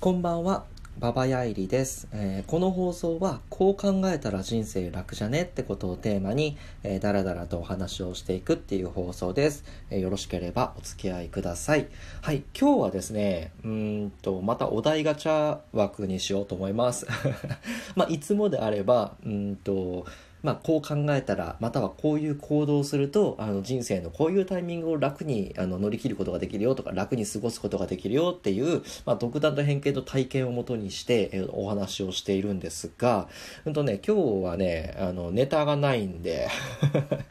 こんばんは、ババヤイリです、えーこの放送は、こう考えたら人生楽じゃねってことをテーマに、えー、だらだらとお話をしていくっていう放送です、えーよろしければお付き合いください。はい、今日はですね、うんと、またお題ガチャ枠にしようと思います。まあ、いつもであれば、うんと、まあ、こう考えたらまたはこういう行動をするとあの人生のこういうタイミングを楽にあの乗り切ることができるよとか楽に過ごすことができるよっていう、まあ、独断と偏見と体験をもとにしてえお話をしているんですが、うんとね、今日はねあのネタがないんで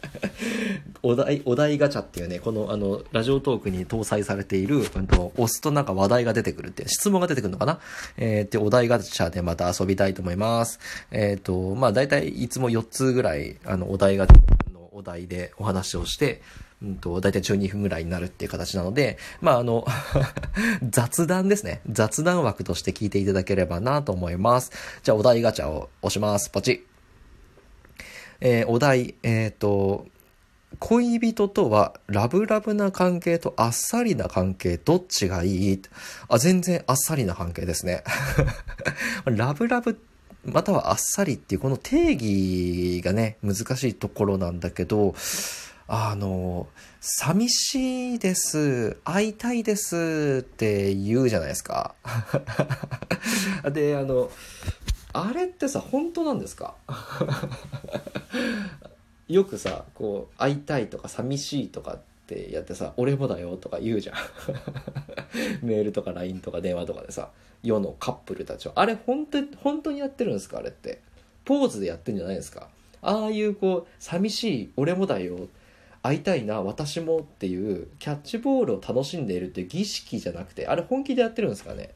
お題お題ガチャっていうねこのあのラジオトークに搭載されている、うん、と押すとなんか話題が出てくるって質問が出てくるのかな、えー、ってお題ガチャでまた遊びたいと思います。えっ、とまあ大体いつも4つぐらいあのお題ガチャのお題でお話をしてうんと、だいたい12分ぐらいになるっていう形なので、まあ、あの、雑談ですね。雑談枠として聞いていただければなと思います。じゃあ、お題ガチャを押します。ポチ。えーお題、えっ、と、恋人とはラブラブな関係とあっさりな関係どっちがいい？あ、全然あっさりな関係ですね。ラブラブってまたはあっさりっていうこの定義がね、難しいところなんだけど、あの、寂しいです、会いたいですって言うじゃないですか。で、あの、あれってさ、本当なんですか？よくさ、こう、会いたいとか寂しいとかっってやってさ、俺もだよとか言うじゃん。メールとか LINE とか電話とかでさ、世のカップルたちは。あれ本当に、本当にやってるんですかあれって。ポーズでやってんじゃないですかああいうこう、寂しい、俺もだよ。会いたいな、私もっていう、キャッチボールを楽しんでいるっていう儀式じゃなくて、あれ本気でやってるんですかね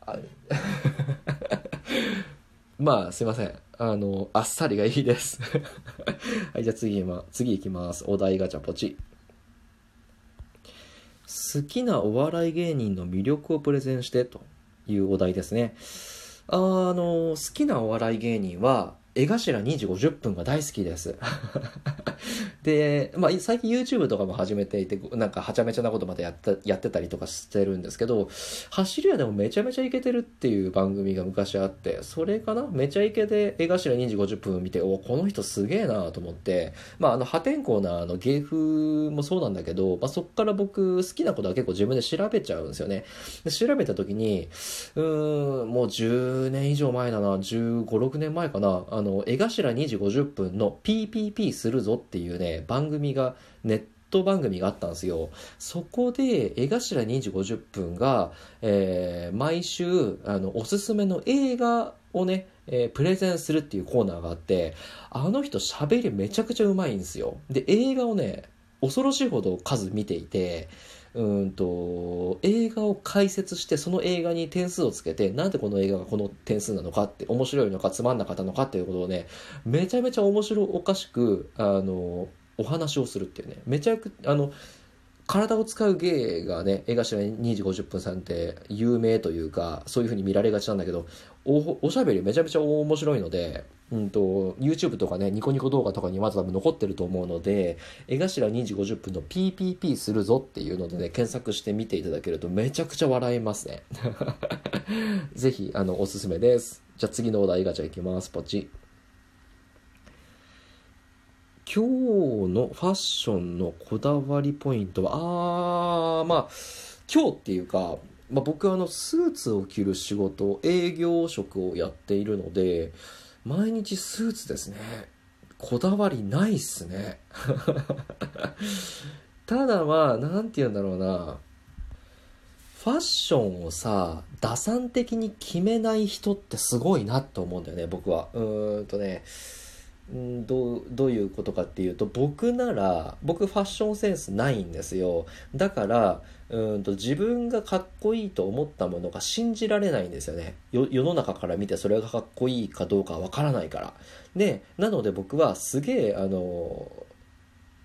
あ まあ、すいません。あの、あっさりがいいです。はい、じゃあ次、ま、次行きます。お題ガチャポチ。好きなお笑い芸人の魅力をプレゼンしてというお題ですね。あの、好きなお笑い芸人は、江頭2時50分が大好きです。で、まあ、最近 YouTube とかも始めていて、なんかはちゃめちゃなことまでやったやってたりとかしてるんですけど、走り屋でもめちゃめちゃイケてるっていう番組が昔あって、それかな？めちゃイケで江頭2時50分を見て、おこの人すげえなと思って、まあ、あの、破天荒なあの芸風もそうなんだけど、まあ、そっから僕好きなことは結構自分で調べちゃうんですよね。で調べた時に、うーん、もう10年以上前だな、15、6年前かな、あの、江頭2時50分の PPP するぞっていうね、番組が、ネット番組があったんですよ。そこで、江頭2時50分が、えー毎週、あの、おすすめの映画をね、えープレゼンするっていうコーナーがあって、あの人喋りめちゃくちゃうまいんですよ。で、映画をね、恐ろしいほど数見ていて、うんと映画を解説してその映画に点数をつけてなんでこの映画がこの点数なのかって面白いのかつまんなかったのかっていうことをねめちゃめちゃ面白おかしくあのお話をするっていうね。めちゃくあの体を使う芸がね江頭2時50分さんって有名というかそういうふうに見られがちなんだけどおおしゃべりめちゃめちゃ面白いので、うんと、YouTube とかね、ニコニコ動画とかにまず多分残ってると思うので、江頭2時50分の PPP するぞっていうのでね、検索してみていただけるとめちゃくちゃ笑えますね。ぜひ、あの、おすすめです。じゃあ次のお題ガチャいきます。ポチ。今日のファッションのこだわりポイントは、あー、まあ、今日っていうか、まあ、僕はあのスーツを着る仕事営業職をやっているので毎日スーツですね。こだわりないっすね。ただまあなんて言うんだろうな。ファッションをさ打算的に決めない人ってすごいなと思うんだよね僕は。うーんとね。どうどういうことかっていうと僕なら僕ファッションセンスないんですよ。だからうんと自分がかっこいいと思ったものが信じられないんですよね。よ世の中から見てそれがかっこいいかどうかわからないから。でなので僕はすげえあの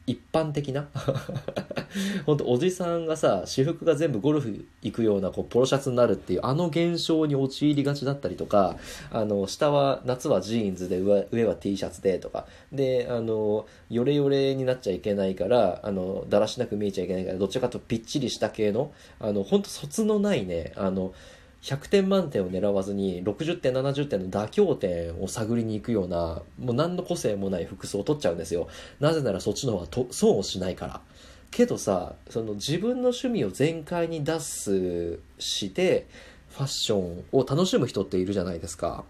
一般的な？本当おじさんがさ私服が全部ゴルフ行くようなこうポロシャツになるっていうあの現象に陥りがちだったりとかあの下は夏はジーンズで上上は T シャツでとかであのヨレヨレになっちゃいけないからあのだらしなく見えちゃいけないからどっちかというとぴっちりした系のあの本当卒のないねあの100点満点を狙わずに60点70点の妥協点を探りに行くようなもう何の個性もない服装を取っちゃうんですよ。なぜならそっちの方がと損をしないから。けどさその自分の趣味を全開に出すしてファッションを楽しむ人っているじゃないですか。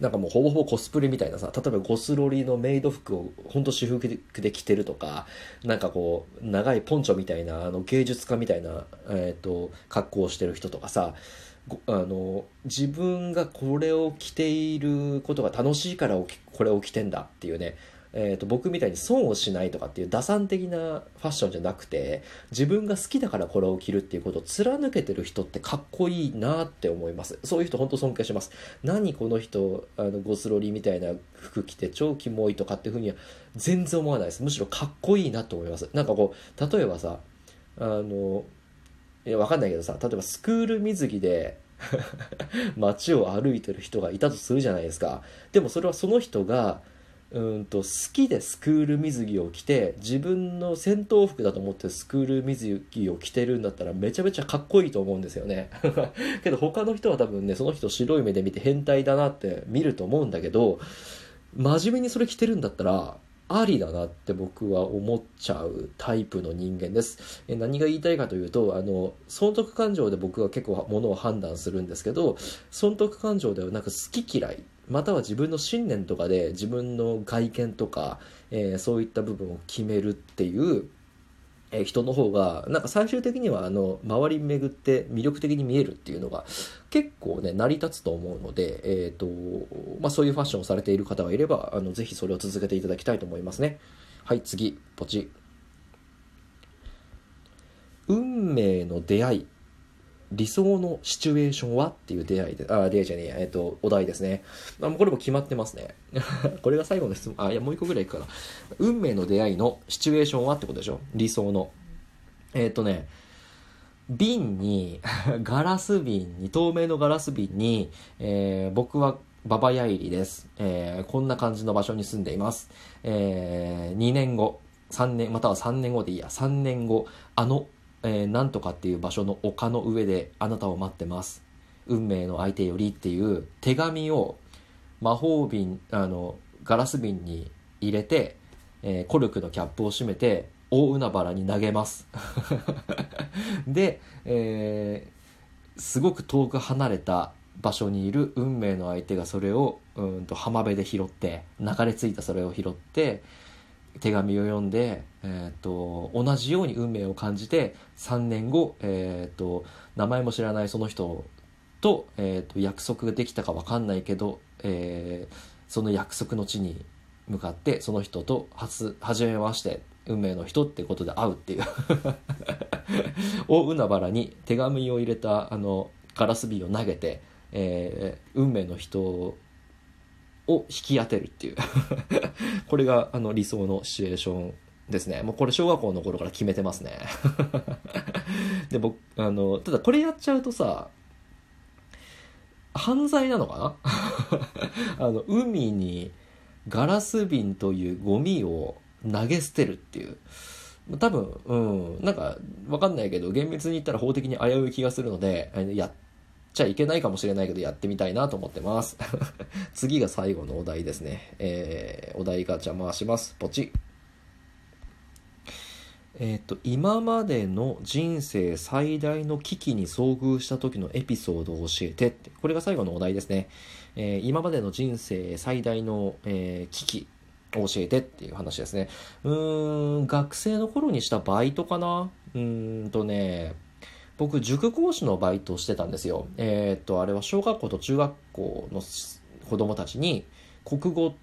なんかもうほぼほぼコスプレみたいなさ例えばゴスロリのメイド服をほんと私服で着てるとかなんかこう長いポンチョみたいなあの芸術家みたいな、えーと、格好をしてる人とかさあの自分がこれを着ていることが楽しいからこれを着てんだっていうねえーと、僕みたいに損をしないとかっていう打算的なファッションじゃなくて自分が好きだからこれを着るっていうことを貫けてる人ってかっこいいなって思います。そういう人本当尊敬します。何この人あのゴスロリみたいな服着て超キモいとかっていうふうには全然思わないです。むしろかっこいいなと思います。なんかこう例えばさあのいやわかんないけどさ例えばスクール水着で 街を歩いてる人がいたとするじゃないですか。でもそれはその人がうんと好きでスクール水着を着て自分の戦闘服だと思ってスクール水着を着てるんだったらめちゃめちゃかっこいいと思うんですよね けど他の人は多分ねその人白い目で見て変態だなって見ると思うんだけど真面目にそれ着てるんだったらありだなって僕は思っちゃうタイプの人間です。え何が言いたいかというと、あの、損得感情で僕は結構ものを判断するんですけど、損得感情ではなく好き嫌いまたは自分の信念とかで自分の外見とか、えー、そういった部分を決めるっていう、えー、人の方がなんか最終的にはあの周り巡って魅力的に見えるっていうのが結構ね成り立つと思うので、えーとまあ、そういうファッションをされている方がいればあのぜひそれを続けていただきたいと思いますね。はい次ポチ。運命の出会い。理想のシチュエーションはっていう出会いで、あ、出会いじゃねえや、えっ、と、お題ですね。あもうこれも決まってますね。これが最後の質問、あ、いや、もう一個ぐらいいくかな。運命の出会いのシチュエーションはってことでしょ？理想の。えっ、とね、瓶に、ガラス瓶に、透明のガラス瓶に、えー、僕はババヤイリです、えー。こんな感じの場所に住んでいます。えー、2年後、3年、または3年後でいいや、3年後、あのえー、なんとかっていう場所の丘の上であなたを待ってます。運命の相手よりっていう手紙を魔法瓶あのガラス瓶に入れて、えー、コルクのキャップを閉めて大海原に投げます。で、えー、すごく遠く離れた場所にいる運命の相手がそれをうんと浜辺で拾って流れ着いたそれを拾って手紙を読んで、えーと、同じように運命を感じて3年後、えーと、名前も知らないその人と,、えーと、約束ができたか分かんないけど、えー、その約束の地に向かってその人と初初めまして運命の人ってことで会うっていう。大海原に手紙を入れたあのガラス瓶を投げて、えー、運命の人を引き当てるっていう これがあの理想のシチュエーションですね。もうこれ小学校の頃から決めてますね。で、僕、あの、ただこれやっちゃうとさ、犯罪なのかな？あの、海にガラス瓶というゴミを投げ捨てるっていう。多分、うん、なんか、わかんないけど、厳密に言ったら法的に危うい気がするので、やっちゃいけないかもしれないけどやってみたいなと思ってます。次が最後のお題ですね。えー、お題ガチャ回します。ポチえっ、ー、と、今までの人生最大の危機に遭遇した時のエピソードを教えてって。これが最後のお題ですね。えー、今までの人生最大の、えー、危機を教えてっていう話ですね。うーん、学生の頃にしたバイトかなうーんとね、僕、塾講師のバイトをしてたんですよ。えー、っと、あれは小学校と中学校の子供たちに、国語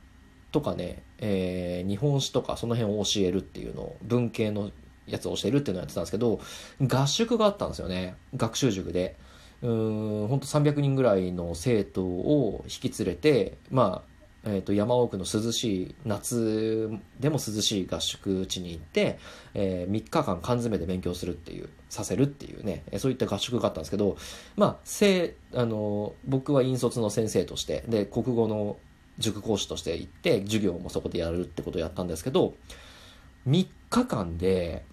とかね、えー、日本史とかその辺を教えるっていうのを、文系のやつを教えるっていうのをやってたんですけど、合宿があったんですよね。学習塾で。うん、ほんと300人ぐらいの生徒を引き連れて、まあ、えー、と山奥の涼しい夏でも涼しい合宿地に行って、えー、3日間缶詰で勉強するっていうさせるっていうねそういった合宿があったんですけどまあせあの僕は引率の先生としてで国語の塾講師として行って授業もそこでやるってことをやったんですけど3日間で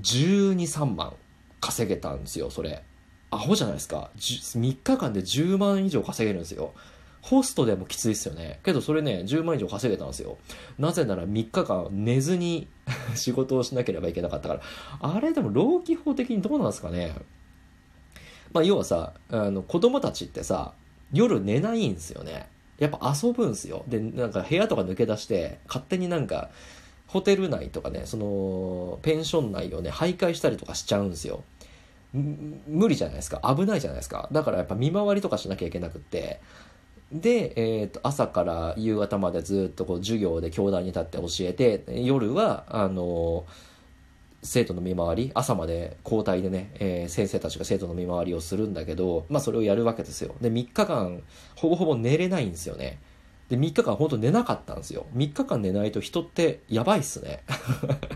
123万稼げたんですよそれアホじゃないですか。3日間で10万以上稼げるんですよ。ホストでもきついですよね。けどそれね、10万以上稼げたんですよ。なぜなら3日間寝ずに 仕事をしなければいけなかったから。あれでも労基法的にどうなんですかね。まあ要はさ、あの子供たちってさ、夜寝ないんですよね。やっぱ遊ぶんすよ。で、なんか部屋とか抜け出して、勝手になんか、ホテル内とかね、その、ペンション内をね、徘徊したりとかしちゃうんですよ。無理じゃないですか。危ないじゃないですか。だからやっぱ見回りとかしなきゃいけなくって。で、えー、と朝から夕方までずっとこう授業で教壇に立って教えて、夜は、あの生徒の見回り、朝まで交代でね、えー、先生たちが生徒の見回りをするんだけど、まあそれをやるわけですよ。で、3日間、ほぼほぼ寝れないんですよね。で、3日間本当寝なかったんですよ。3日間寝ないと人ってやばいっすね。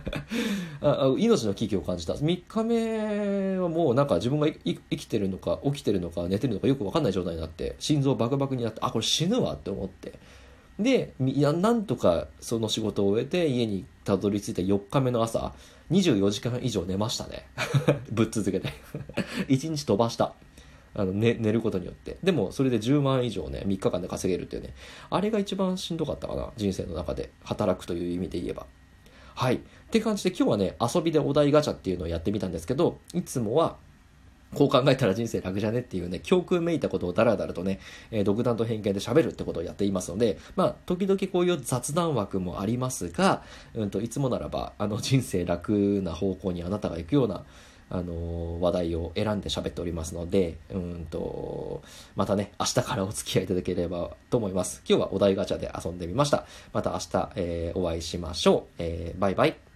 命の危機を感じた。3日目はもうなんか自分が生きてるのか起きてるのか寝てるのかよくわかんない状態になって、心臓バクバクになって、あ、これ死ぬわって思って。で、いや、なんとかその仕事を終えて家にたどり着いた4日目の朝、24時間以上寝ましたね。ぶっ続けて。1日飛ばした。あの、ね、寝ることによって。でも、それで10万以上ね、3日間で稼げるっていうね。あれが一番しんどかったかな。人生の中で。働くという意味で言えば。はい。って感じで今日はね、遊びでお題ガチャっていうのをやってみたんですけど、いつもは、こう考えたら人生楽じゃね？っていうね、教訓めいたことをダラダラとね、えー、独断と偏見で喋るってことをやっていますので、まあ、時々こういう雑談枠もありますが、うんと、いつもならば、あの、人生楽な方向にあなたが行くような、あの話題を選んで喋っておりますので、うんと、またね、明日からお付き合いいただければと思います。今日はお題ガチャで遊んでみました。また明日、えー、お会いしましょう。えー、バイバイ。